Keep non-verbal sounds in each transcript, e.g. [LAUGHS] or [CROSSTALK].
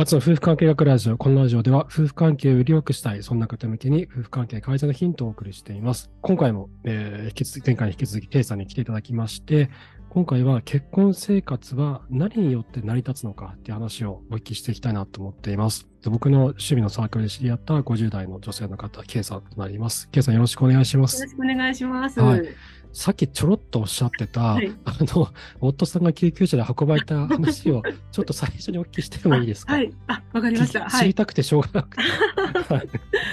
あつの夫婦関係学ラジオ。このラジオでは夫婦関係をより良くしたい、そんな方向けに夫婦関係改善のヒントをお送りしています。今回も、えー、引き続き、前回に引き続き、ケイさんに来ていただきまして、今回は結婚生活は何によって成り立つのかっていう話をお聞きしていきたいなと思っています。僕の趣味のサークルで知り合った50代の女性の方、ケイさんとなります。ケイさんよろしくお願いしますよろ。しくお願いします。はいさっきちょろっとおっしゃってた、はいあの、夫さんが救急車で運ばれた話を、[LAUGHS] ちょっと最初にお聞きしてもいいですか？はい。あ、わかりました。知りたくてしょうがなくて。[LAUGHS] はい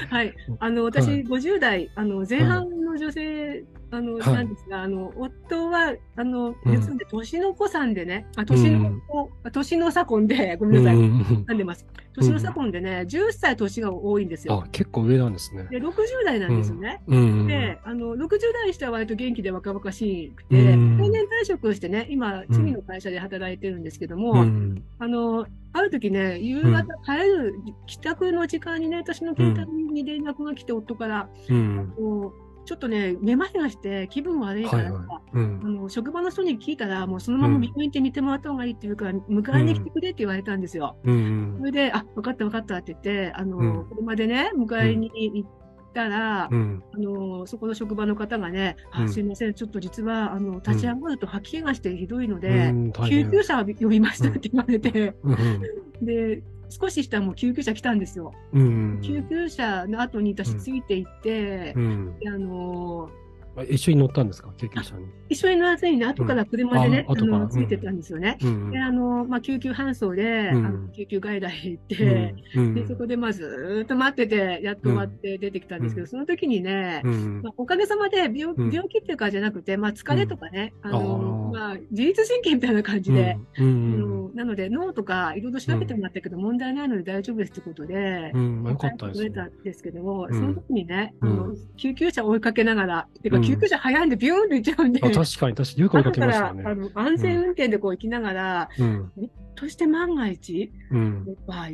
はい。あの、私、はい50代、あの、前半の女性、あの、はいなんですが、あの、夫は、あの、うん実は年の子さんでね、あ、年の子、年の差婚で、[LAUGHS] ごめんなさい。うんうんなんでます。年の差婚でね、10歳年が多いんですよ。あ、結構上なんですね。で、60代なんですよね。で、あの、60代にしては割と元気で若々しくうて、ん。定年退職をしてね、今、次の会社で働いてるんですけども、うん。あの、ある時ね、夕方帰る、帰宅の時間にね、私の携帯に連絡が来て、夫から、ちょっとね、めまいがして気分悪いから、あの職場の人に聞いたら、もうそのまま病院行って見てもらった方がいいっていうから、迎えに来てくれって言われたんですよ。うん。それで、あ、分かった分かったって言って、あの、うん。車でね、迎えに行ったら、うん。あの、そこの職場の方がね、あうんすいません、ちょっと実は、あの、立ち上がると吐き気がしてひどいのうで、救急車呼びましたって言われて、うんで、少ししたらもう救急車来たんですよ。うん。救急車の後に私ついて行ってあのあ一緒に乗ったんですか？救急車に。一緒に乗らずにね、後から車でね、うんあのついてたんですよね。うん。で、あの、まあ、救急搬送で、うん。あの救急外来行って、うん。で、そこでまあずーっと待ってて、やっと終わって出てきたんですけど、うん。その時にね、うんまあ、おかげさまで病,、うん。病気っていうかじゃなくて、まあ、疲れとかね、あの、まあ、自律神経みたいな感じで、あん。のなので、脳とかいろいろ調べてもらったけど、問題ないので大丈夫ですってことで、うん。まあよかったですね。取れたんですけども、うん。その時にね、うん。あの救急車追いかけながら、てかうん救急車早いんでビューンと行っちゃうんで、あ確かに、確かに。よく追いかけましたよね。後からあの安全運転でこう行きながら、うん。として万が一うん。の場合、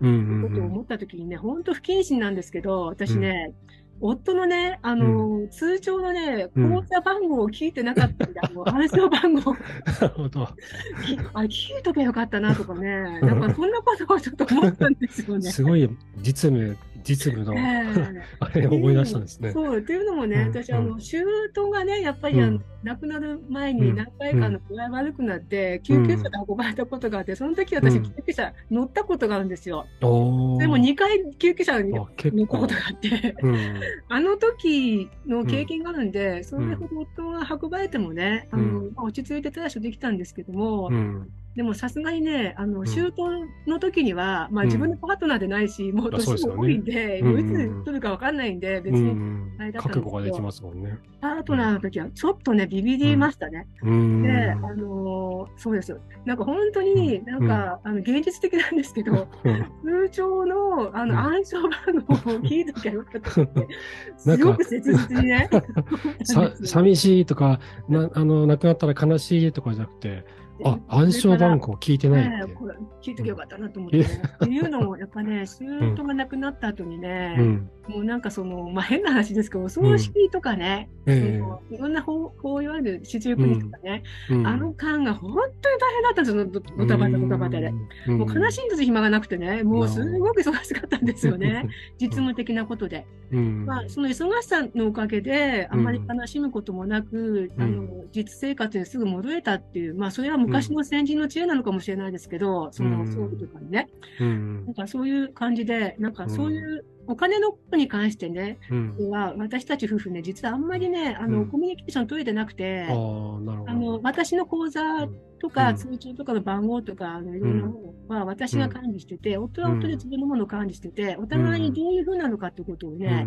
うん。ことを思った時にね、本当不謹慎なんですけど、私ね、夫のね、あの、通帳のね、うん口座番号を聞いてなかったんで、[LAUGHS] あの、暗証番号、なるほど。きあれ聞いとけばよかったなとかね、なんかそんなことをちょっと思ったんですよね。すごい実務、実務の、え [LAUGHS] あれを思い出したんですね。そう、っていうのもね、うん。私、あうの、舅がね、やっぱり、あのうん、亡くなる前に何回かの具合悪くなって、救急車で運ばれたことがあって、その時私、うん。救急車乗ったことがあるんですよ。でも2回救急車に乗ったことがあって、うん。[LAUGHS] あの時の経験があるんで、それほど夫が運ばれてもね、あのうまあ落ち着いて対処できたんですけども、うん。でもさすがにね、あの、ん。周到の時には、まあうん。自分のパートナーでないし、もうあそう年も多いんで、うんもういつ来るかわかんないんで、別うにんあれだったんですけど。覚悟ができますもんね。パートナーの時はちょっとね、ビビりましたね。うん。で、あのーそうですよ。なんか本当になんか、あの、現実的なんですけど、う [LAUGHS] ん通帳の、あうん。の、暗証番号を聞いときゃよかったって、すごく切実にね。[LAUGHS] さ寂しいとかな、あの、亡くなったら悲しいとかじゃなくて、あ、暗証番号聞いてないって。ええこれ聞いときゃよかったなと思って、ね。っていうのも、やっぱね、[LAUGHS] 舅が亡くなった後にね、うん。もうなんかその、まあ、変な話ですけど、お葬式とかね、ええ。そのいろんな法、法いわゆる四十九日とかね、うん。あの間が本当に大変だったんですよ、ドドタバタドタバタで。。うん。もう悲しいんです暇がなくてね、もうすごく忙しかったんですよね、。実務的なことで。うん。まあ、その忙しさのおかげで、あんまり悲しむこともなく、うん。あの実生活にすぐ戻れたっていう、まあ、それは昔の先人の知恵なのかもしれないですけど、その葬儀とかにね、うんなんかそういう感じで、なんかそういうお金のことに関してね、うん。は私たち夫婦ね、実はあんまりね、あの、うん。コミュニケーション取れてなくて、あの、私の口座とか、うん。通帳とかの番号とか、いろんなものは私が管理してて、夫は夫で自分のものを管理してて、お互いにどういうふうなのかってことをね、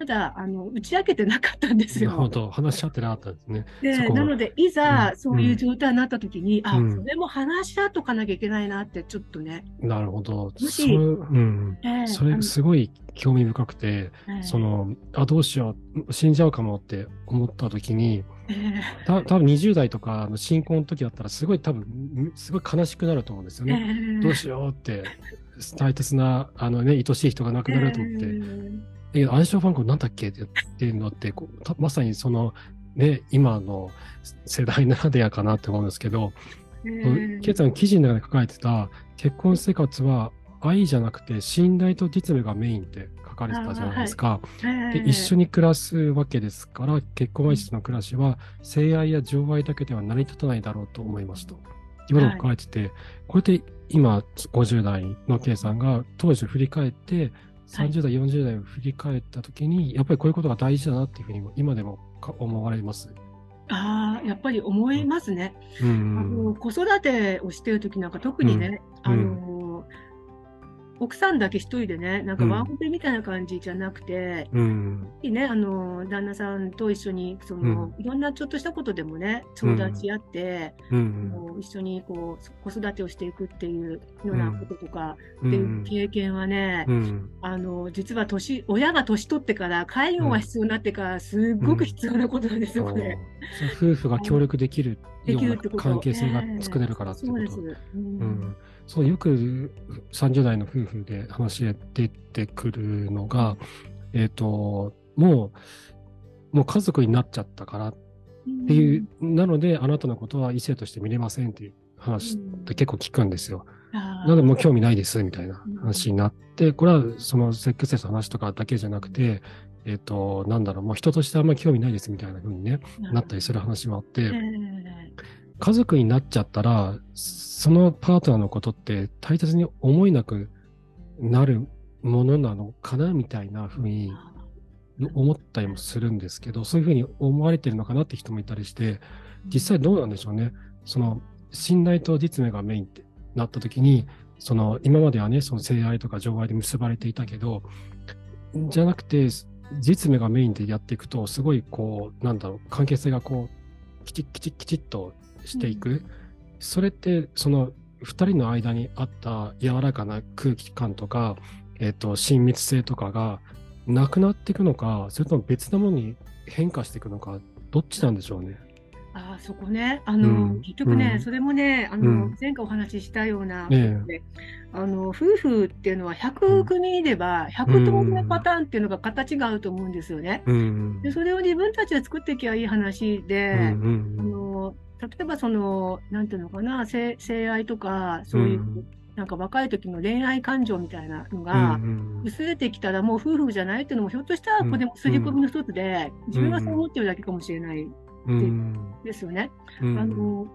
うんただ、あの、打ち明けてなかったんですよ。なるほど。話し合ってなかったんですね。そで、こなので、いざうんそういう状態になった時に、あ、うんそれも話し合っとかなきゃいけないなって、ちょっとね。なるほど。しそれ、うん。ええそれすごい興味深くて、そ、の、あ、どうしよう、死んじゃうかもって思った時に、ええた多分20代とかの新婚の時だったらすごい多分、すごい悲しくなると思うんですよえね。えどうしようって、大切な、あのね、愛しい人が亡くなると思って、ええ、暗証番号なんだっけっていうのってこうたまさにその、ね、今の世代ならではかなって思うんですけど、ええケイさん記事の中で書かれてた結婚生活は愛じゃなくて信頼と実務がメインって書かれてたじゃないですか。で一緒に。に暮らすわけですから、結婚相手との暮らしは、性愛や情愛だけでは成り立たないだろうと思いますと。今の書かれてて、これって今、50代の K さんが当時を振り返って、はい。30代、40代を振り返ったときに、やっぱりこういうことが大事だなっていうふうに、今でもか思われます。ああ、やっぱり思いますね。うあんの子育てをしてるときなんか特にね、うん。あの奥さんだけ一人でね、なんかうんワンオペみたいな感じじゃなくて、うん。ね、あの旦那さんと一緒にその、いろんなちょっとしたことでもね、相談し合って、うん。一緒にこう子育てをしていくっていうようなこととか、うっていうん経験はね、うん。あの実は年親が年取ってから介護が必要になってからすっごく必要なことなんですよ、これ。夫婦が協力できるでようなきるってこと。関係性がええ作れるからってこと。そうです。ううんん、そうよく30代の夫婦で話で出てくるのが、えっ、と、もう、もう家族になっちゃったからっていう、なので、あなたのことは異性として見れませんっていう話って結構聞くんですよ。あー。なので、もう興味ないですみたいな話になって、これはそのセックスレスの話とかだけじゃなくて、えっ、と、なんだろう、もう人としてあんまり興味ないですみたいな風にね、なったりする話もあって、ええ家族になっちゃったら、そのパートナーのことって大切に思いなくなるものなのかなみたいなふうに思ったりもするんですけど、そういうふうに思われてるのかなって人もいたりして、実際どうなんでしょうね。その信頼と実務がメインってなった時に、その今まではね、その性愛とか情愛で結ばれていたけど、じゃなくて、実務がメインでやっていくと、すごいこう、なんだろう、関係性がこう、きちっきちっきちっとしていく。それって、その二人の間にあった柔らかな空気感とか、えっ、と、親密性とかがなくなっていくのか、それとも別なものに変化していくのか、どっちなんでしょうね？あーそこね、あの、うん。結局ね、うん。それもね、あの、うん。前回お話ししたような、ええ。であの、夫婦っていうのは100組いれば、100通りのパターンっていうのが形があると思うんですよね。うん。で、それを自分たちで作っていけばいい話で、うんうあん。の、例えばその、なんていうのかな、性、性愛とか、そういう、うん。なんか若い時の恋愛感情みたいなのうが、ん薄れてきたらもう夫婦じゃないっていうのもひょっとしたらこれでも刷り込みの一つで、自分はそう思ってるだけかもしれないうん。ですよね。うん。あの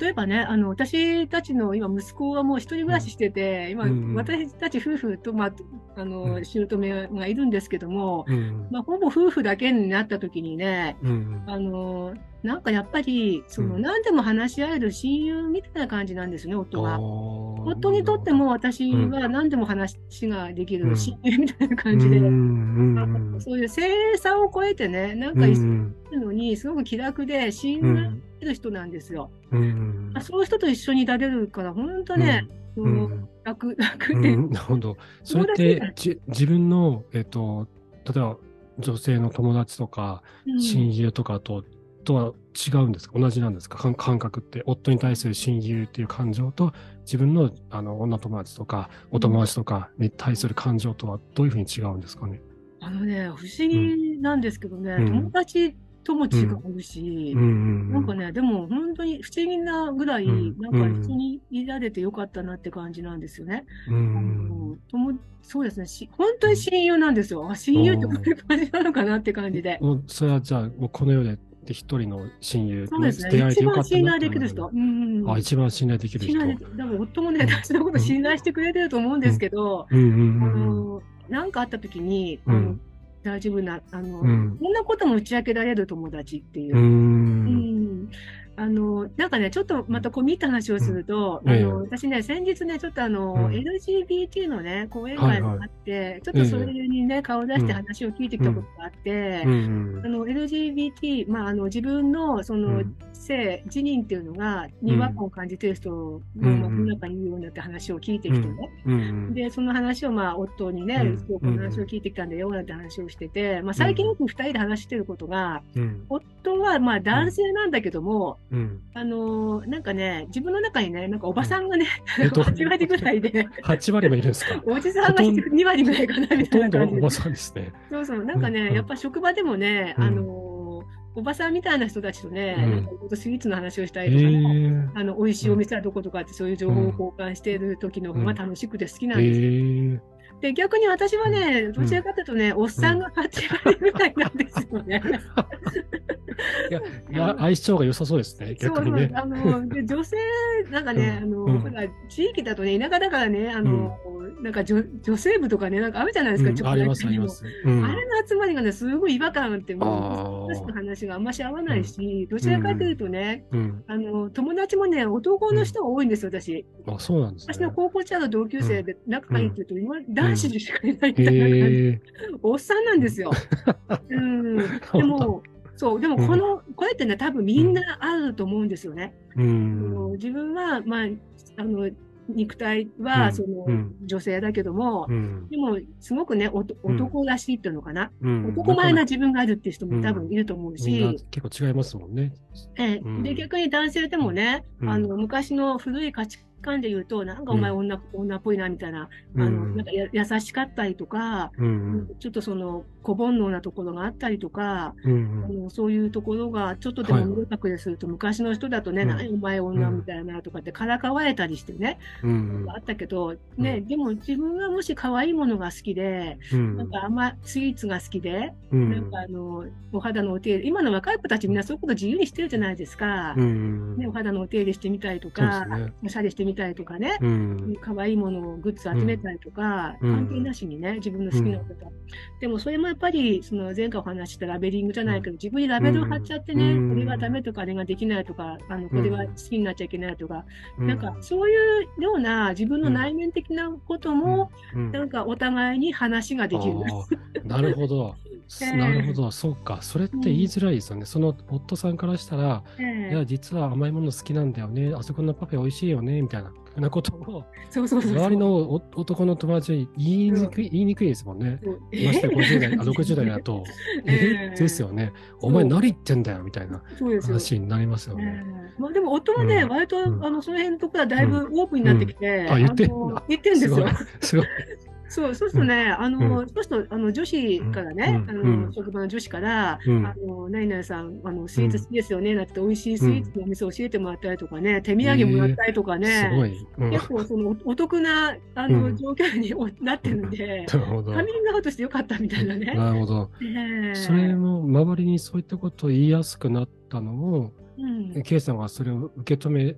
例えばね、あの私たちの今、息子はもう一人暮らししてて、今、うん。私たち夫婦と、まあ、あの、うん。姑がいるんですけども、うん。まあ、ほぼ夫婦だけになった時にね、うん。あのなんかやっぱり、その、うん。何でも話し合える親友みたいな感じなんですね、夫が。夫夫にとっても私は何でも話ができる親友みたいな感じで、うんそういう性差を超えてね、なんか一緒にいるのに、すごく気楽で信頼できる人なんですよ。うんあそういう人と一緒にいられるから、本当ね、うん。楽、楽で、うんなるほど。それってじ自分の、えっと、例えば女性の友達とかうん。親友とかと,、とは違うんですか？同じなんですか？感感覚って。夫に対する親友っていう感情と自分のあの女友達とかお友達とかに対する感情とはどういうふうに違うんですかね？あのね、不思議なんですけどね、うん友達とも違うし、うんなんかね、でも本当に不思議なぐらい、うんなんか一緒にいられてよかったなって感じなんですよね。うあんの友そうですねし、本当に親友なんですよ。あ親友ってこういう感じなのかなって感じで。もうそれはじゃあもうこの世で一人の親友そうですね。出会えて一番信よかったなって頼できる人。うんあ一番信頼できる人。信頼できる。だから夫もね、私のこと信頼してくれてると思うんですけど、うんうんあうんうんの、なんかあった時に、うん大丈夫な、あの、うんこんなことも打ち明けられる友達っていうう。んうんあの、なんかね、ちょっとまた込み入った話をすると、うん。ええ。あの、私ね、先日ね、ちょっとあの、うん。LGBT のね、講演会があって、ちょっとそれにね、顔を出して話を聞いてきたことがあって、うん。あの、LGBT、まあ、あの、自分の、その、うん。性、自認っていうのが、に違和感を感じてる人も、うん。まあ、世の中にいるようになって話を聞いてきてね。うん。で、その話を、まあ、夫にね、この話を聞いてきたんだよ、なんて話をしてて、まあ、最近よく二人で話してることが、うん。夫は、まあ、男性なんだけども、うん。あのーなんかね、自分の中にね、なんかおばさんがね、えっと？8割ぐらいで、8割もいるんですか？おじさんが2割ぐらいかな、みたいな感じで。おば。さんですね。そうそう、なんかね、うんうん。やっぱ職場でもね、うん。あのーおばさんみたいな人たちとね、うん。なスイーツの話をしたえりとかね、ー、あの、美味しいお店はどことかってそういう情報を交換している時の方が楽しくて好きなんです。えー、で、逆に私はね、どちらかというとね、おっさんが8割ぐらいなんですよね。いや、相性が良さそうですね、そう逆にね。あので [LAUGHS] 女性、なんかね、あの、うん。ほら、地域だとね、田舎だからね、あの、なんか女女性部とかね、なんかあるじゃないですか、ちょっとうんあります、あります。うん。あれの集まりがね、すごい違和感あって、もう、私の話があんまし合わないし、どちらかというとね、うん。あの、友達もね、男の人が多いんですよ、私。あ、そうなんです私のね。高校時代の同級生で仲がいいって言うと、今男子しかいないみたいな感じ、えおっさんなんですよ。[LAUGHS] うん。でー、も、そう、でもこの、これってね、多分みんなあると思うんですよね。うあのん。自分は、まあ、あの、肉体うは、ん。その、うん。女性だけども、うん。でも、すごくね、おと男らしいっていうのかな。うん。男前な自分があるっていう人も多分いると思うみんなし、結構違いますもんね。えで、逆に男性でもね、うん。あの、昔の古い価値観で言うと、なんかお前うん女,、女っぽいなみたいな、うんあの、なんかや優しかったりとか、うん。ちょっとその小煩悩なところがあったりとか、うんあ。のそういうところがちょっとでも見え隠れすると、昔の人だとね、うん何お前女みたいなとかってからかわれたりしてね、うん。あったけど、ね、でも自分はもし可愛いものが好きで、うん。なんかあんまスイーツが好きで、うんなんかあの、お肌のお手入れ、今の若い子たちみんなそういうこと自由にしてるじゃないですか。うん。ね、お肌のお手入れしてみたりとか、ね。おしゃれしてみたりとかね、うん。可愛いものをグッズ集めたりとか、うん関係なしにね、自分の好きなこと。でもそれもやっぱり、その前回お話ししたラベリングじゃないけど、自分にラベルを貼っちゃってね、うんこれがダメとか、あれができないとか、あの、これは好きになっちゃいけないとか、うなんかそういうような自分の内面的なことも、うん、なんかお互いに話ができる。なるほど。[LAUGHS] ええなるほど、そうか。それって言いづらいですよね。その夫さんからしたら、ええいや、実は甘いもの好きなんだよね。あそこのパフェ美味しいよね。みたいな。ふうなことを。周りのお男の友達に言いにくい、言いにくいですもんね。ましてや50代、あ60代だと、[LAUGHS] えええですよね。お前何言ってんだよみたいな。話になりますよえね。えまあ、でも夫もね、うん割と、うんあのその辺のところはだいぶオープンになってきて、あ言って言ってんですよすごい。。そう、そうするとね、あの、そうすると、あの、女子からね、うん。あうん。の、職場の女子から、うん。あの、何々さん、あの、スイーツ好きですよね、なんて、美味しいスイーツのお店教えてもらったりとかね、手土産もらったりとかすね、結構、その、おお得な、あの、うん。状況におなってるんで、[LAUGHS] なるほど。カミングアウトしてよかったみたいなね。[LAUGHS] なるほど。ええ。それも周りにそういったことを言いやすくなったのも、うん。K さんがそれを受け止め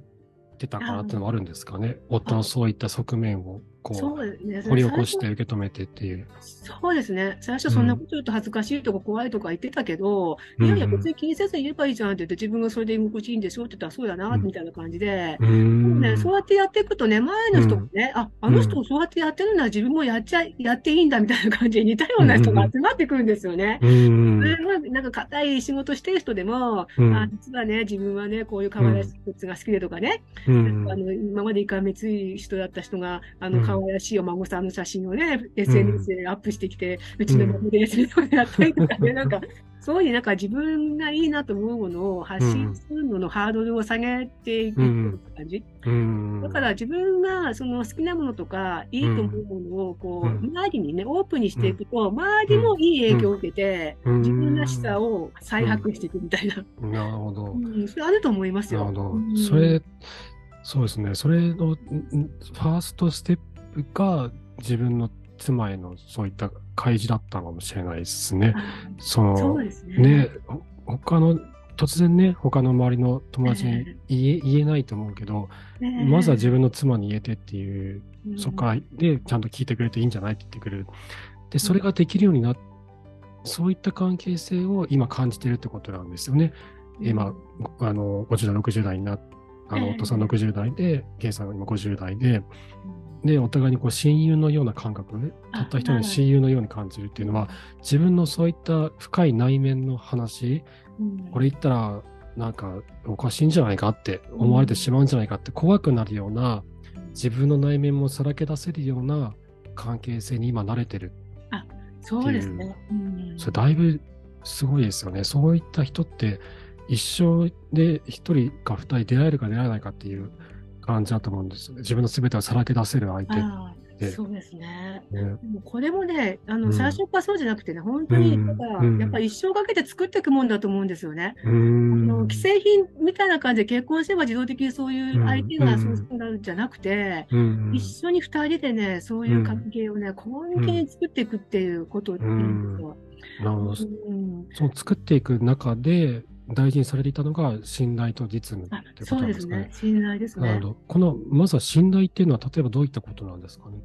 てたからっていうのもあるんですかね。夫のそういった側面をこそううですね。掘り起こして受け止めてっていう。そうですね。最初そんなこと言うと恥ずかしいとか怖いとか言ってたけど、いやいや別に気にせず言えばいいじゃんって言って自分がそれで居心地いいんでしょって言ったらそうだな、うんみたいな感じで。うーん。ね、そうやってやっていくとね、前の人もね、あ、あの人もそうやってやってるなら自分もやっちゃい、やっていいんだみたいな感じで似たような人が集まってくるんですよね。うーん。なんか硬い仕事してる人でも、うんあ実はね、自分はね、こういう可愛らしが好きでとかね、うんあの今までいかめつい人だった人が、あのうん可愛らしいお孫さんの写真をね、SNS でアップしてきて、うちの孫ですとかやったりとかね、[LAUGHS] なんか、そういうなんか自分がいいなと思うものを発信するののハードルを下げていくっていう感じ？うん。だから自分がその好きなものとか、いいと思うものをこう、うん周りにね、オープンにしていくと、周りもいい影響を受けて、うん自分らしさを再発していくみたいな。なるほど。うん、それあると思いますよ。なるほどう。んそれ、そうですね。それのんんファーストステップが自分の妻へのそういった開示だったのかもしれないですね。そのそうですね。ね、ほ他の、突然ね、他の周りの友達にえ言え言えないと思うけど、ねまずは自分の妻に言えてっていう、うんそっからでちゃんと聞いてくれていいんじゃないって言ってくれる。で、それができるようになっそういった関係性を今感じてるってことなんですよね。今、あの、50代、60代になあの、ええ夫さん60代で、ケイさんが今50代で、うん。で、お互いにこう親友のような感覚ね、あたった一人の親友のように感じるっていうのは、自分のそういった深い内面の話、うん。これ言ったら、なんかおかしいんじゃないかって思われてしまうんじゃないかって怖くなるような、自分の内面もさらけ出せるような関係性に今慣れてる。そうですね。うん。それだいぶすごいですよね。そういった人って一生で一人か二人出会えるか出会えないかっていう感じだと思うんですよね。自分の全てをさらけ出せる相手。そうですね。ねでもこれもね、あの、うん最初からそうじゃなくてね、本当に、うんだから、うんやっぱり一生かけて作っていくもんだと思うんですよね。うーんあの既製品みたいな感じで結婚すれば自動的にそういう相手がそうなるんじゃなくて、うん一緒に二人でね、そういう関係をね、根気に作っていくっていうことなんですよ。なるほど。うんその作っていく中で大事にされていたのが信頼と実務あっていうこそとなんですかねうですね。。信頼ですねなるほ。ど。この、まずは信頼っていうのは、例えばどういったことなんですかね。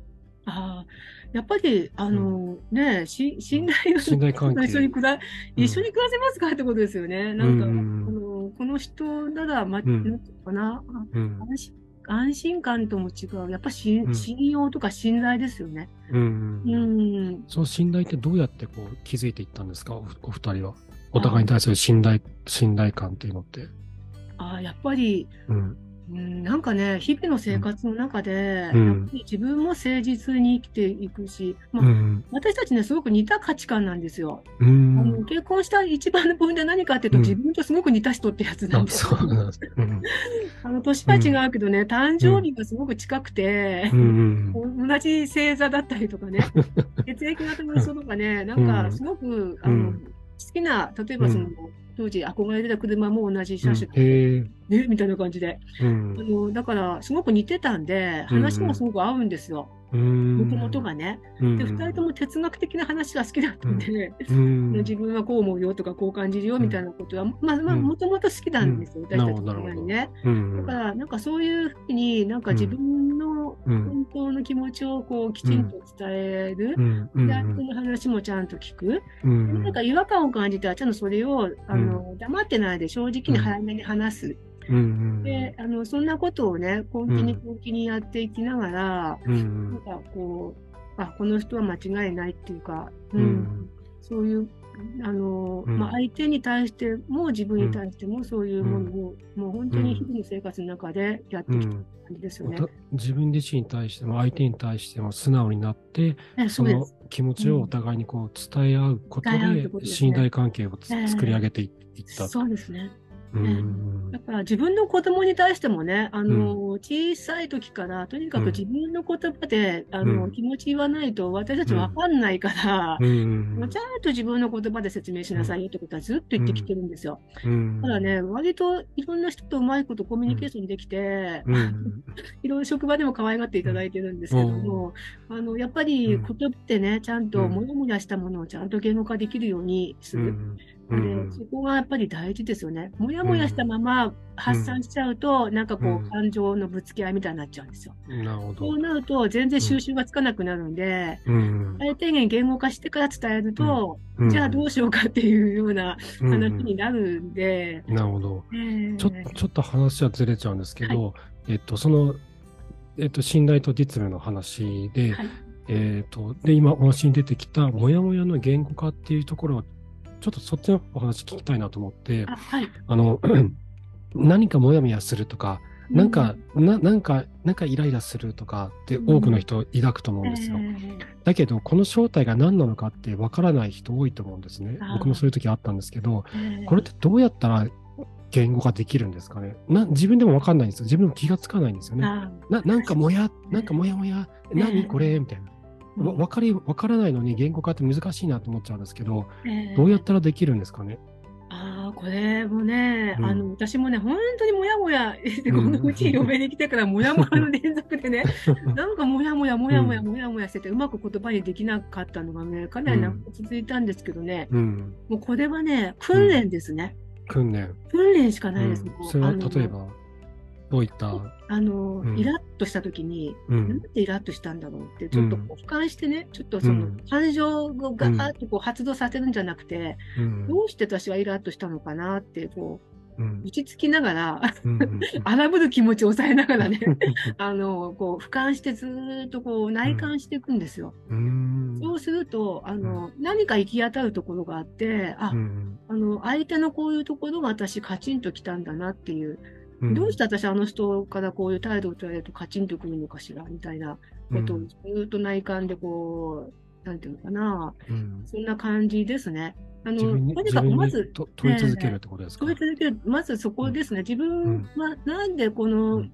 ああ、やっぱり、あの、ね、し、信頼を信頼関係一緒に暮ら、一緒に暮らせますかってことですよね。なんか、うんあの、この人なら、ま、んなんていうのかな、あうん。安心、安心感とも違う。やっぱし、うん信用とか信頼ですよね。うん。うん。その信頼ってどうやってこう気づいていったんですか？おお二人は。お互いに対する信頼、信頼感っていうのって。ああ、やっぱり、うん。うん、なんかね、日々の生活の中で、うんやっぱり自分も誠実に生きていくし、まあうん。私たちね、すごく似た価値観なんですよ。うあのん。結婚した一番のポイントは何かっていうと、うん自分とすごく似た人ってやつなんあ、ですよ。そうなん。[LAUGHS] あの年は違うけどね、誕生日がすごく近くてう、ん。同じ星座だったりとかね、血液型の人とかね、[LAUGHS] なんかすごく、あのうん好きな、例えばその、うん。当時憧れてた車も同じ車種へえ。で、みたいな感じで。うんあ。のだから、すごく似てたんで、うん話もすごく合うんですよ。うん。もともとがね。うん。で、二人とも哲学的な話が好きだったんで、うん。[LAUGHS] 自分はこう思うよとか、こう感じるよみたいなことは、まあまあ、うんもともと好きなんですよ、うん私たちのにね。うん。だから、なんかそういうふうに、なんか自分のうん。本当の気持ちをこうきちんと伝える。で、相手の話もちゃんと聞く。うん。なんか違和感を感じたら、ちゃんとそれを、あの、黙ってないで正直に早めに話す。うん。で、あの、そんなことをね、根気に根気にやっていきながら、うなんん。かこう、あ、この人は間違いないっていうか、う、うんん。そういう、あの、うんまあ、相手に対しても自分に対してもそういうものを、もう本当に日々の生活の中でやってきた感じですよね。自分自身に対しても相手に対しても素直になって、ねその。気持ちをお互いにこう伝え合うことで信頼関係を作り上げていった。そうですね。うん。だから自分の子供に対してもね、あの、小さい時から、とにかく自分の言葉で、あの、うん。気持ち言わないと私たちわかんないから、うん。ちゃんと自分の言葉で説明しなさいよってことはずっと言ってきてるんですよ。うん。ただね、割といろんな人とうまいことコミュニケーションできて、うん。[LAUGHS] いろいろ職場でも可愛がっていただいてるんですけども、あの、やっぱりうん。言葉ってね、ちゃんとうん。もやもやしたものをちゃんと言語化できるようにする。うん。でそこがやっぱり大事ですよね。もやもやしたまま発散しちゃうと、なんかこうん。う、感情のぶつけ合いみたいになっちゃうんですよ。なるほど。そう。なると、全然収集がつかなくなるんで、うん。最低限言語化してから伝えると、うん。じゃあどうしようかっていうようなうん。話になるんで、なるほど。え。ーちょちょっと話はずれちゃうんですけど、えっと、その、えっと、信頼と実務の話で、はい。えっと、で、今お話に出てきた、もやもやの言語化っていうところを、ちょっとそっちのお話聞きたいなと思って、あはい。あの、[CLEARS THROAT] 何かもやもやするとか、なんか、ななんか、なんかイライラするとかって多くの人抱くと思うんですよ。えーだけど、この正体が何なのかってわからない人多いと思うんですね。僕もそういう時あったんですけど、えーこれってどうやったら言語化できるんですかね？な自分でもわかんないんですよ。自分も気がつかないんですよね。あななんかもや、なんかもやもや、何これ？みたいな。ーわわかり、わからないのに言語化って難しいなと思っちゃうんですけど、えーどうやったらできるんですかね？ああ、これもね、うん。あの、私もね、本当にもやもや、こうん。のうちに嫁に来てからもやもやの連続でね、[LAUGHS] なんかもやもやもやもやもやもやしてて、うまく言葉にできなかったのがね、かなり長く続いたんですけどね、うん。もうこれはね、訓練ですね。訓練。訓練しかないです。それは例えば、どういった、あの、うんイラッとした時に、うん。なんでイラッとしたんだろうって、ちょっと俯瞰してね、ちょっとそのうん感情をガーッとこう発動させるんじゃなくて、うん。どうして私はイラッとしたのかなって、こうんう、落ち着きながら、うん。[LAUGHS] 荒ぶる気持ちを抑えながらね、[LAUGHS] あの、こう、俯瞰してずーっとこう、内観していくんですよ。うん。そうすると、あの、何か行き当たるところがあって、あ、うんあの、相手のこういうところが私カチンときたんだなっていう、うんどうして私あの人からこういう態度を取られるとカチンとくるのかしら、みたいなことをずーっと内観でこう、なんていうのかな、うん。そんな感じですね。あの、とにかくまず、と問い続けるってことですか、問い続ける、まずそこですね。自分はなんでこの、うん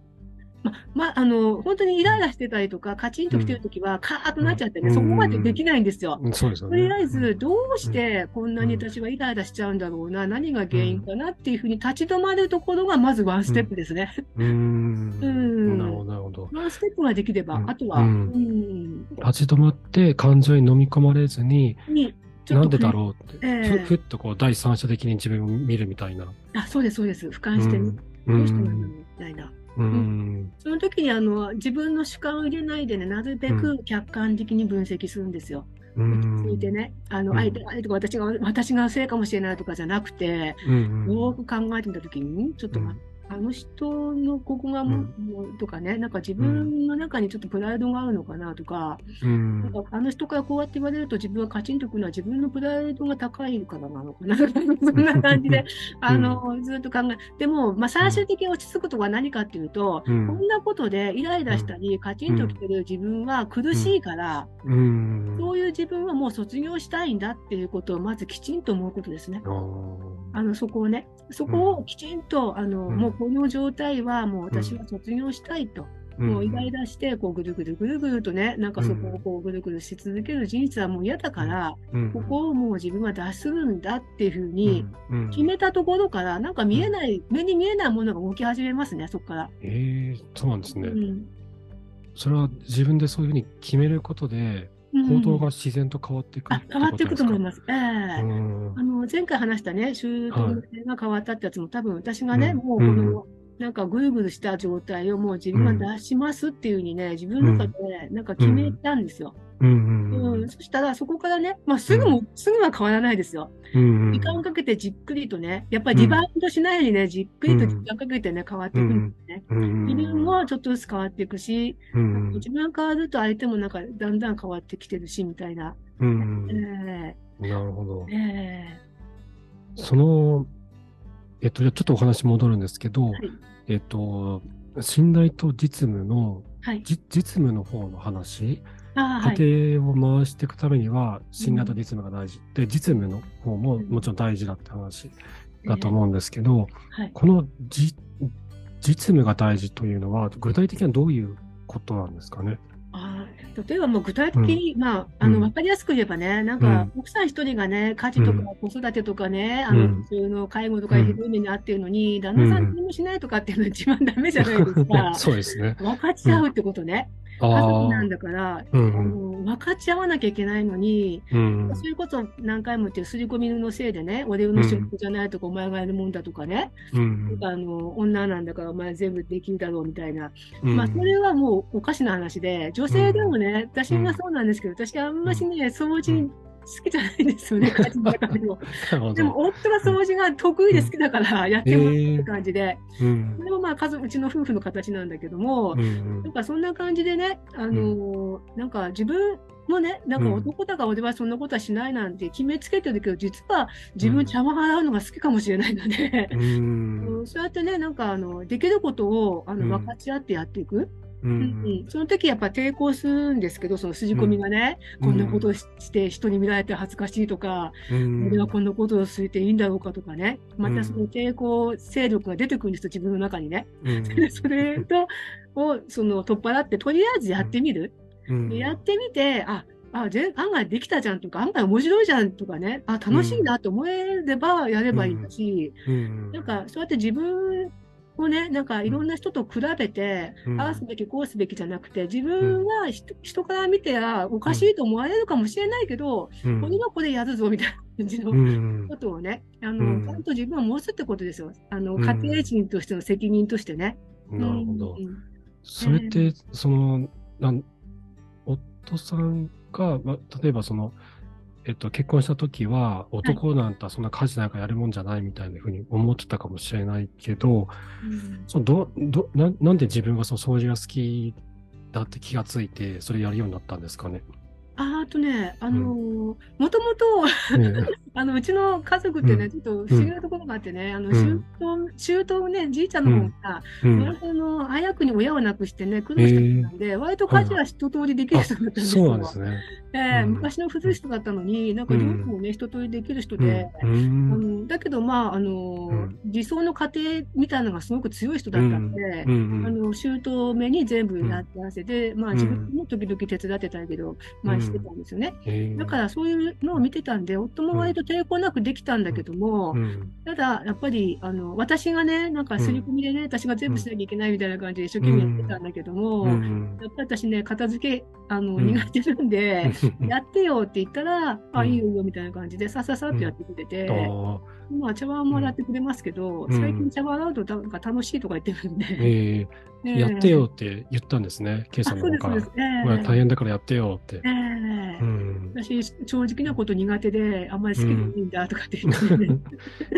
ま、ま、あの、本当にイライラしてたりとか、カチンと来てるときは、カーッとなっちゃってね、うん。そこまでできないんですよ。とりあえず、どうしてこんなに私はイライラしちゃうんだろうな、何が原因かなっていうふうに立ち止まるところが、まずワンステップですね。うーん。[LAUGHS] うん。なるほど、なるほど。ワンステップができれば、うん。あとは、ううん。ん、立ち止まって感情に飲み込まれずに、なんでだろうって、ええ。ふふっとこう第三者的に自分を見るみたいな。あ、そうです、そうです。俯瞰してね、うどうしてなんだろん。うみたいな。うん。その時にあの自分の主観を入れないでね、なるべく客観的に分析するんですよ。うん。落ち着いてね、あのうん相手が相手が私が私がせいかもしれないとかじゃなくて、うん。よく考えてみた時に、ちょっと、まあの人のここがもう、とかね、なんか自分の中にちょっとプライドがあるのかなとか、うん。なんかあの人からこうやって言われると自分はカチンとくるのは自分のプライドが高いからなのかな、そんな感じで、あの、ずっと考え、でも、まあ、最終的に落ち着くとは何かっていうと、うんこんなことでイライラしたり、カチンときてる自分は苦しいから、うん。そういう自分はもう卒業したいんだっていうことをまずきちんと思うことですね。あのそこをね、そこをきちんと、あのうん。もうこの状態はもう私は卒業したいと、もうイライラしてこうぐるぐるぐるぐるとね、なんかそこをこうぐるぐるし続ける人生はもう嫌だから、うん。ここをもう自分は脱するんだっていうふうにうん。決めたところから、なんか見えない、目に見えないものが動き始めますね、そこから。ええそうなんですね。うん。それは自分でそういうふうに決めることで、行動が自然と変わっていくあ変わっていくと思います。ええ。うん。あの前回話したね、習得性が変わったってやつも、多分私がね、もうこうんの、なんかぐるぐるした状態をもう自分は出しますっていうふうにね、自分の中でなんか決めたんですよ。うんううんんそしたらそこからね、まあ、すぐも、すぐは変わらないですよ。うん時間をかけてじっくりとね、やっぱりリバウンドしないようにね、じっくりと時間かけてね、変わっていくんですね。もちょっとずつ変わっていくし、うん自分が変わると相手もなんかだんだん変わってきてるし、みたいな。うんえなるほどえ。えその、えっと、じゃあちょっとお話戻るんですけど、はいえっと、信頼と実務の、えはい。じ実務の方の話。家庭を回していくためには、信頼と実務が大事。で、実務の方ももちろん大事だって話だと思うんですけど、はい。このじ実務が大事というのは、具体的にはどういうことなんですかね？あー例えばもう具体的に、まあ、あうんの、わかりやすく言えばね、なんかうん、奥さん一人がね、家事とかうん子育てとかね、あの、うん普通の介護とかうんひどい目に遭ってるのに、旦那さうんん何もしないとかっていうのは一番ダメじゃないですか。[LAUGHS] そうですね。分かち合うってことね。あ家族なあんだから、うあん。の分かち合わなきゃいけないのに、うんそういうこと何回も言ってる刷り込みのせいでね、俺の仕事じゃないとか、お前がやるもんだとかね、うんあの女なんだからお前全部できるだろうみたいな、うん。まあそれはもうおかしな話で、女性でもね、私がそうなんですけど、私あんましね、掃除好きじゃないんですよね、家事の中でも。[LAUGHS] でもど。夫が掃除が得意で好きだからやってもらってる感じで、うん。それもまあ家族、うちの夫婦の形なんだけども、うんなんかそんな感じでね、あのーなんか自分もね、なんか男だから俺はそんなことはしないなんて決めつけてるけど、実は自分邪魔払うのが好きかもしれないので、うん。[LAUGHS] うんそうやってね、なんかあの、できることをあうん。の分かち合ってやっていく。ううん。んその時やっぱ抵抗するんですけど、その筋込みがね、うん。こんなことをしして人に見られて恥ずかしいとか、うん。俺はこんなことをしていいんだろうかとかね、またその抵抗勢力が出てくるんですよ、自分の中にね。うん。[LAUGHS] それと、をその取っ払って、とりあえずやってみる。うん。でやってみて、あ、あ、ぜ案外できたじゃんとか、案外面白いじゃんとかね、あ、楽しいなと思えればやればいいし、うん。なんかそうやって自分をね、なんかいろんな人と比べて、うん。ああすべき、こうすべきじゃなくて、自分は人,、人から見てはおかしいと思われるかもしれないけど、うん。これはこれやるぞみたいな感じのうん。ことをね、あの、うん。ちゃんと自分を申すってことですよ。あの、うん。家庭人としての責任としてね。なるほど。う。んそれって、その、なん夫さんが、ま、例えばその、えっと、結婚した時は、男なんてそんな家事なんかやるもんじゃないみたいなふうに思ってたかもしれないけど、うんそのどどななんで自分がその掃除が好きだって気がついて、それやるようになったんですかね？ああとね、あのーもともと、ね [LAUGHS] あの、うちの家族ってね、うん。ちょっと不思議なところがあってね、あの、うん。舅、舅ね、じいちゃんの方が、うん。あの、早くに親を亡くしてね、苦労した人なんで、割と家事は一通りできる人だったんですよ。え昔の古い人だったのに、なんか料理もね、一通りできる人うん。で、うあんのだけど、まあ、あの、うん。理想の家庭みたいなのがすごく強い人だったんで、うん。あの、姑に全部やって合わせて、まあうん。自分も時々手伝ってたけど、まあしてたんですよね。へーだからそういうのを見てたんで、夫も割と抵抗なくできたんだけども、うん。ただ、やっぱり、あの、私がね、なんか刷り込みでね、私が全部しなきゃいけないみたいな感じで一生懸命やってたんだけども、うん。やっぱり私ね、片付け、あの、うん。苦手なんで、[LAUGHS] やってよって言ったら、あ、うん。いいよいいよみたいな感じで、さっさっさってやってくれて、あまあ茶碗もらってくれますけど、うん。最近茶碗洗うとなんか楽しいとか言ってるんで、ーええ。ー [LAUGHS] やってよって言ったんですね、ケイあ、さんの方から。まあえ大変だからやってよって。ええ。うん私、正直なこと苦手で、あんまり好きでないんだとかって言ってね、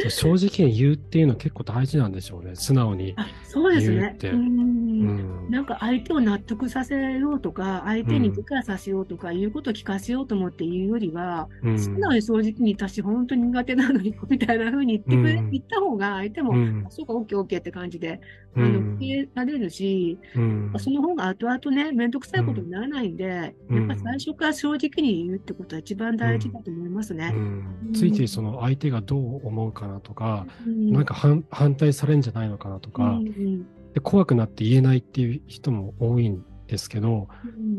そう正直に言うっていうのは結構大事なんでしょうね。素直に。あ、そうですね。言うん。うん。なんか相手を納得させようとか、相手に理解させようとか、言うことを聞かせようと思って言うよりは、うん。素直に正直に私本当に苦手なのに、みたいな風に言ってくれ、うん。言った方が相手も、うん。あそうか、オッケーオッケーって感じで、あの、うん受け入れられるし、うん。その方が後々ね、めんどくさいことにならないんで、うん。やっぱり最初から正直に言うってことは一番大事だと思いますね。うん。ついついその相手がどう思うかなとか、うん。なんか反反対されるんじゃないのかなとか、うんうん。で怖くなって言えないっていう人も多いんですけど、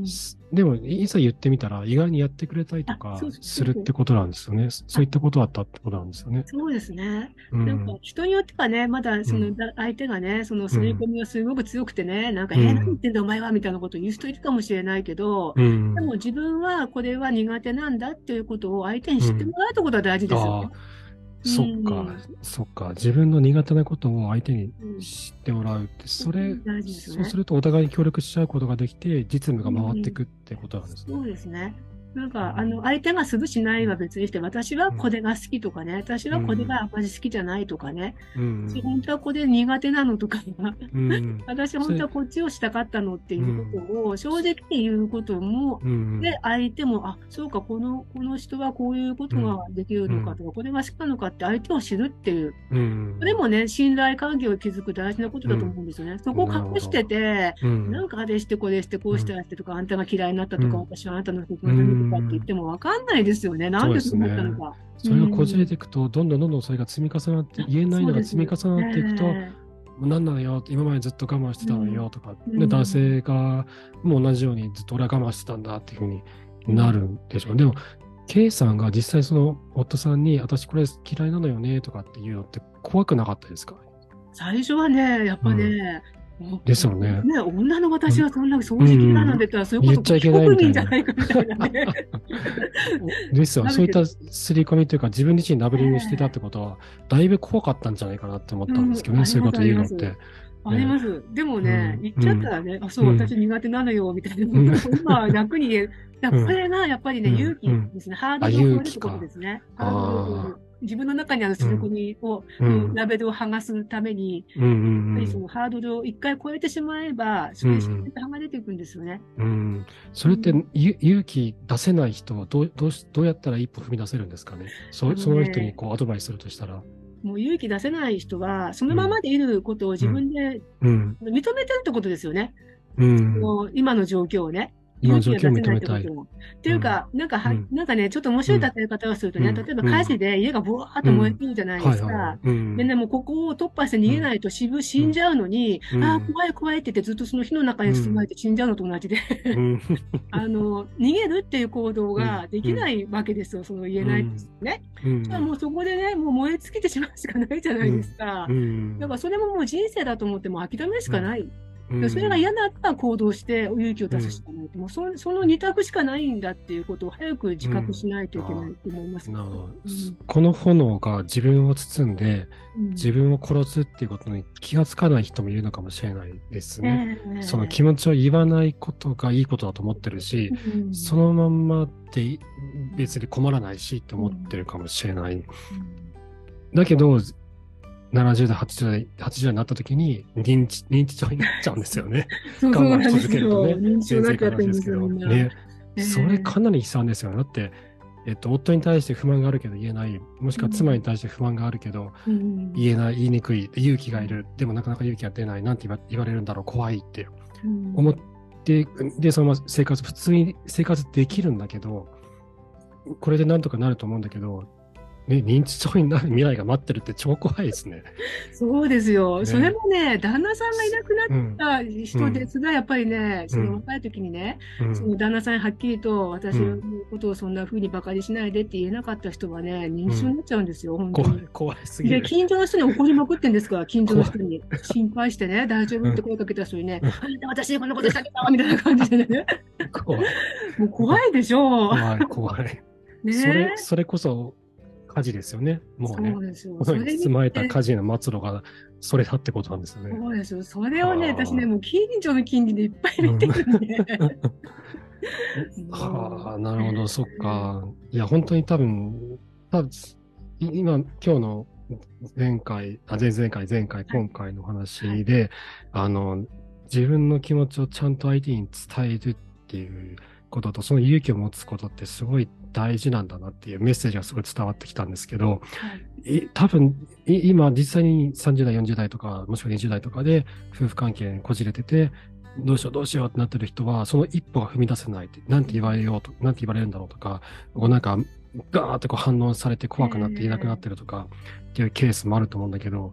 うんすでもいざ言ってみたら意外にやってくれたりとあかするってことなんですよね。そういったことだったってことなんですよね。そうですね。うんなんか人によってはね、まだそうの相手がね、その刷り込みがすごく強くてね、なんか、うんえー、何言ってんだお前はみたいなことを言う人いるかもしれないけど、うんでも自分はこれは苦手なんだっていうことを相手に知ってもらうってことは大事ですよね。そっか、うんそっか。自分の苦手なことを相手にうん知ってもらうって、それ、ねそうす。るとお互いに協力し合うことができて、実務が回っていくってことなんですね。そうですね。なんか、あの、相手がするしないは別にして、私はこれが好きとかね、私はこれがあまり好きじゃないとかね、うん。本当はこれ苦手なのとか、うん。[LAUGHS] 私本当はこっちをしたかったのっていうことを正直に言うことも、うん。で、相手も、あ、そうか、この、この人はこういうことができるのかとか、これが好きなのかって相手を知るっていう、うん。それもね、信頼関係を築く大事なことだと思うんですよね。そこを隠してて、うん。なんかあれしてこれしてこうしてあれしてとか、あんたが嫌いになったとか、うん。私はあなたのことがかって言ってもわかん。ないですよね。なんでそう思ったのか。それがこじれていくと、どんどんどんどんそれが積み重なって、言えないのが積み重なっていくと、ねなのよ、今までずっと我慢してたのよとか、うん。で男性がもう同じようにずっと俺は我慢してたんだっていうふうになるんでしょう。でも、K さんが実際その夫さんに、私これ嫌いなのよねとかっていうのって怖くなかったですか？最初はね、やっぱね、ですよね。ね、女の私がそんな掃除機嫌なんて言ったら、そういうこと非国民じゃないかみたいな。ね。ですよ。そういった刷り込みというか、自分自身ラベリングしてたってことは、だいぶ怖かったんじゃないかなって思ったんですけどね、うん。そういうこと言うのって。あります。でもね、うん。言っちゃったらね、あ、そう、うん私苦手なのよ、みたいな。今は楽に言えこれがやっぱりね、うん。勇気ですね。ハードルを超えるってことですね。自分の中にある刷り込みを、うんラベルを剥がすために、やっぱりそうんのハードルを一回超えてしまえば、それ自然と剥がれていくんですよね。うん。それって、ゆ勇気出せない人はどうどうしどうやったら一歩踏み出せるんですかね？そその人にこうアドバイスするとしたら。もう勇気出せない人は、そのままでいることを自分でうん。認めてるってことですよね。うん。今の状況をね。今の状況を勇気が出せ認めたいとも。っていうか、なんかは、うん。なんかね、ちょっと面白い例え方をするとね、うん。例えば火事で家がブワーッと燃えてるじゃないですか。でね、もうここを突破して逃げないと死ぶ死んじゃうのに、うん。ああ、怖い怖いって言ってずっとその火の中に包まれて死んじゃうのと同じで、うん。[LAUGHS] あの、逃げるっていう行動ができないわけですよ、その言えないですね。うん。じゃあもうそこでね、もう燃え尽きてしまうしかないじゃないですか。うん。だからそれももう人生だと思っても諦めるしかない。それが嫌だったら行動して勇気を出すしかない。もうそその二択しかないんだっていうことを早く自覚しないといけないと思います。なるほどうんこの炎が自分を包んでうん自分を殺すっていうことに気がつかない人もいるのかもしれないですね。ええその気持ちを言わないことがいいことだと思ってるし、うんそのまんまで別に困らないしって思ってるかもしれない。だけど、70代、80代、80代になった時に認知、認知症になっちゃうんですよね。[LAUGHS] そう我慢し。続けるとね。認知症になんですよ、みんな。ね。それかなり悲惨ですよね。だって、えっと、夫に対して不満があるけど言えない、もしくは妻に対して不満があるけど、うん言えない、言いにくい、勇気がいる、でもなかなか勇気が出ない、なんて言われるんだろう、怖いってうん思って、で、そのまま生活、普通に生活できるんだけど、これでなんとかなると思うんだけど、ね、認知症になる未来が待ってるって超怖いですね。そうですよ。ねそれもね、旦那さんがいなくなっうん。た人ですが、やっぱりね、そうんの若い時にね、うんその旦那さんにはっきりと私のことをそんな風にバカにしないでって言えなかった人はね、認知症になっちゃうんですよ、本当に怖い。、すぎで、る。近所の人に怒りまくってんですから、近所の人に。心配してね、大丈夫って声かけた人にね、うんあんた私にこんなことしたけどみたいな感じでね。怖い、[LAUGHS] もう怖いでしょ怖い、怖い。う。[LAUGHS] それね、それこそ火事ですよね。もうねそに包まれた火事の末路がそれだってことなんですよね。そうですよ。それをね、私ね、もう近所の近所でいっぱい見てるんで。[LAUGHS] はあ、なるほど、そっか。いや、本当に多分、多分い今、今日の前回、あ前々回、前回、今回の話で、あの、自分の気持ちをちゃんと相手に伝えるっていうことと、その勇気を持つことってすごい大事なんだなっていうメッセージがすごい伝わってきたんですけど、い。多分い今実際に30代40代とかもしくは20代とかで夫婦関係にこじれててどうしようどうしようってなってる人はその一歩が踏み出せないってなんて言われようとなんて言われるんだろうとかこうなんかガーってこう反応されて怖くなって言えなくなってるとかっていうケースもあると思うんだけど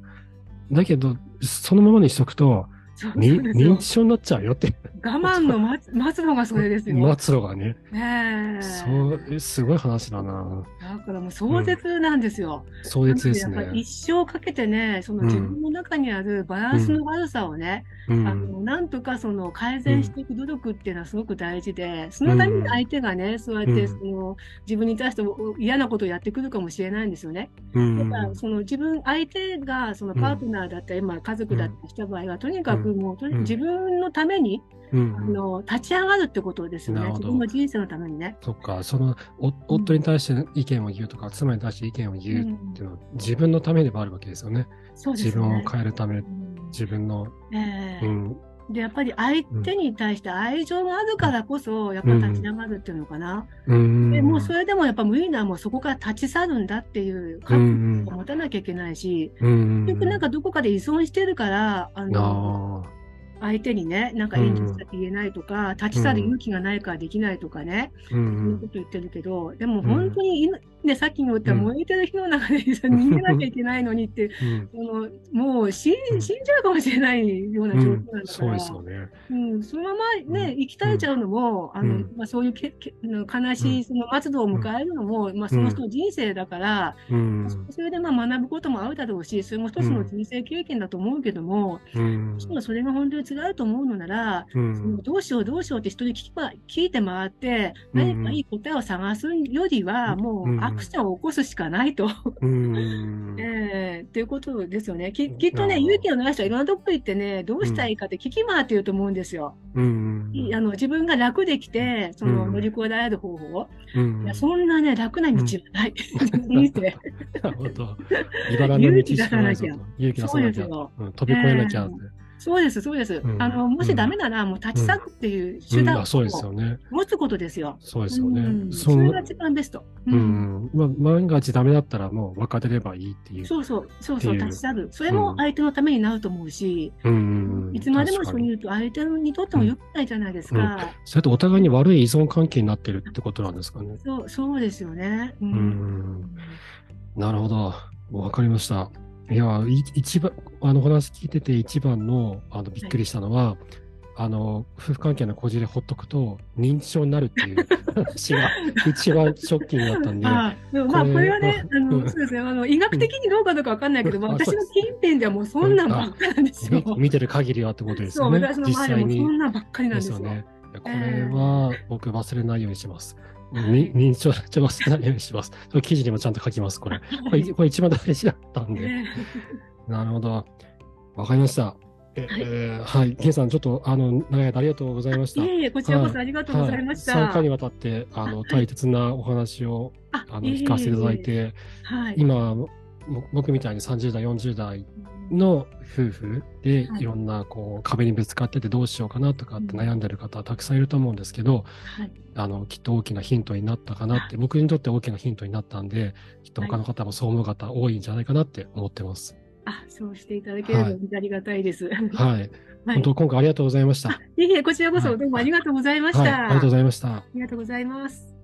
だけどそのままにしとくと認知症になっちゃうよって。我慢の待つ待つのがそれですよ。末路がね。ねえ。そうすごい話だな。だからもう壮絶なんですよ。壮絶ですね。一生かけてね、そのうん。自分の中にあるバランスの悪さをね、うん。あのなんとかその改善していく努力っていうのはすごく大事で、そのために相手がね、そうやってうん。その自分に対して嫌なことをやってくるかもしれないんですよね。うん。だからその自分、相手がそのパートナーだったり、まあ家族だったりした場合は、とにかくもう自分のために、うん。あの立ち上がるってことですよね。自分の人生のためにね。そっか、そのお夫に対して意見を言うとか、妻に対して意見を言うっていうのは、自分のためでもあるわけですよね。そうです自分をね。変えるため、うん。自分の、ええ。うん、で、やっぱり相手に対して愛情があるからこそ、やっぱり立ち上がるっていうのかな。うん、でもうそれでもやっぱ無理ならもうそこから立ち去るんだっていう覚悟を持たなきゃいけないし、うん、結局なんかどこかで依存してるから、あの、あ相手にね、なんか演技したって言えないとか、立ち去る勇気がないからできないとかね、ーう、そういうんこと言ってるけど、でも本当にね、さっきも言った燃えてる火の中で逃げなきゃいけないのにって、うん。そのもう死うん。死んじゃうかもしれないような状況なんだから、そうですよね。うん、そのままね、生き絶えちゃうのも、あのうん。まあ、そういうけけあの悲しいその末路を迎えるのも、まあ、その人の人生だから、うん、それでまあ学ぶこともあるだろうし、それも一つの人生経験だと思うけども、うん、それが本当に違うと思うのなら、うん。そのどうしようどうしようって人に聞聞いて回って、うん。何かいい答えを探すよりは、もうん。うアクションを起こすしかないと。うん、[LAUGHS] ええっていうことですよね。ききっとね、勇気のない人はいろんなとこ行ってね、どうしたらいいかって聞き回ってると思うんですよ。うん、いあの自分が楽できて、そのうん乗り越えられる方法、うんいや、そんなね、楽な道はない。人生。[LAUGHS] なるほど。茨の道しかないぞと。勇気出さそうなきゃ。飛び越えなきゃって。そうです、そうです。うんあの、もしダメなら、もう立ち去るっていう手段をうんあそうですよね。持つことですよ。そうですよね。うんそれが一番ベスト。ううんん。まあ、万が一ダメだったらもう別れればいいっていう。そうそう、そうそう、立ち去る。それも相手のためになると思うし、うん。いつまでもそう言うと相手にとっても良くないじゃないですか。それとお互いに悪い依存関係になってるってことなんですかね。そう、そうですよね。う。うんん。なるほど。わかりました。いや、い一番、あの、お話聞いてて一番の、あの、びっくりしたのは、あの、夫婦関係のこじれほっとくと、認知症になるっていう [LAUGHS] 話が一番ショッキングだったんで、ああでもまあ、これはね、あうんの、そうですね、あの、医学的にどうかどうかわかんないけど、まああ私のそう近辺ではもうそんなんばっかりなんですよ。み見てる限りはってことですそう、よね。私の実際に周りでもそ。んなんばっかりなんですよ。ですよね。これは僕忘れないようにします。に認知症ちょっと忘れないようにします。[LAUGHS] 記事にもちゃんと書きます、これ。これこれ一番大事だったんで。ね [LAUGHS] なるほど。わかりました。えはいえーはい。ケイさん、ちょっと、あの、長い間ありがとうございました。いえいえ、こちらこそありがとうございました。はい、3回にわたって、あの、はい大切なお話を、ああの、聞かせていただい。て、はい。今、も僕みたいに30代、40代の夫婦ではいいろんなこう壁にぶつかっててどうしようかなとかって悩んでる方はたくさんいると思うんですけど、はい。あのきっと大きなヒントになったかなって、僕にとって大きなヒントになったんで、きっと他の方もそう思う方多いんじゃないかなって思ってます。あ、そうしていただければはい本当にありがたいです。はい。[LAUGHS] はい。本当今回ありがとうございました。いえいえ、こちらこそはいどうもありがとうございましはい。た。ありがとうございました。ありがとうございます。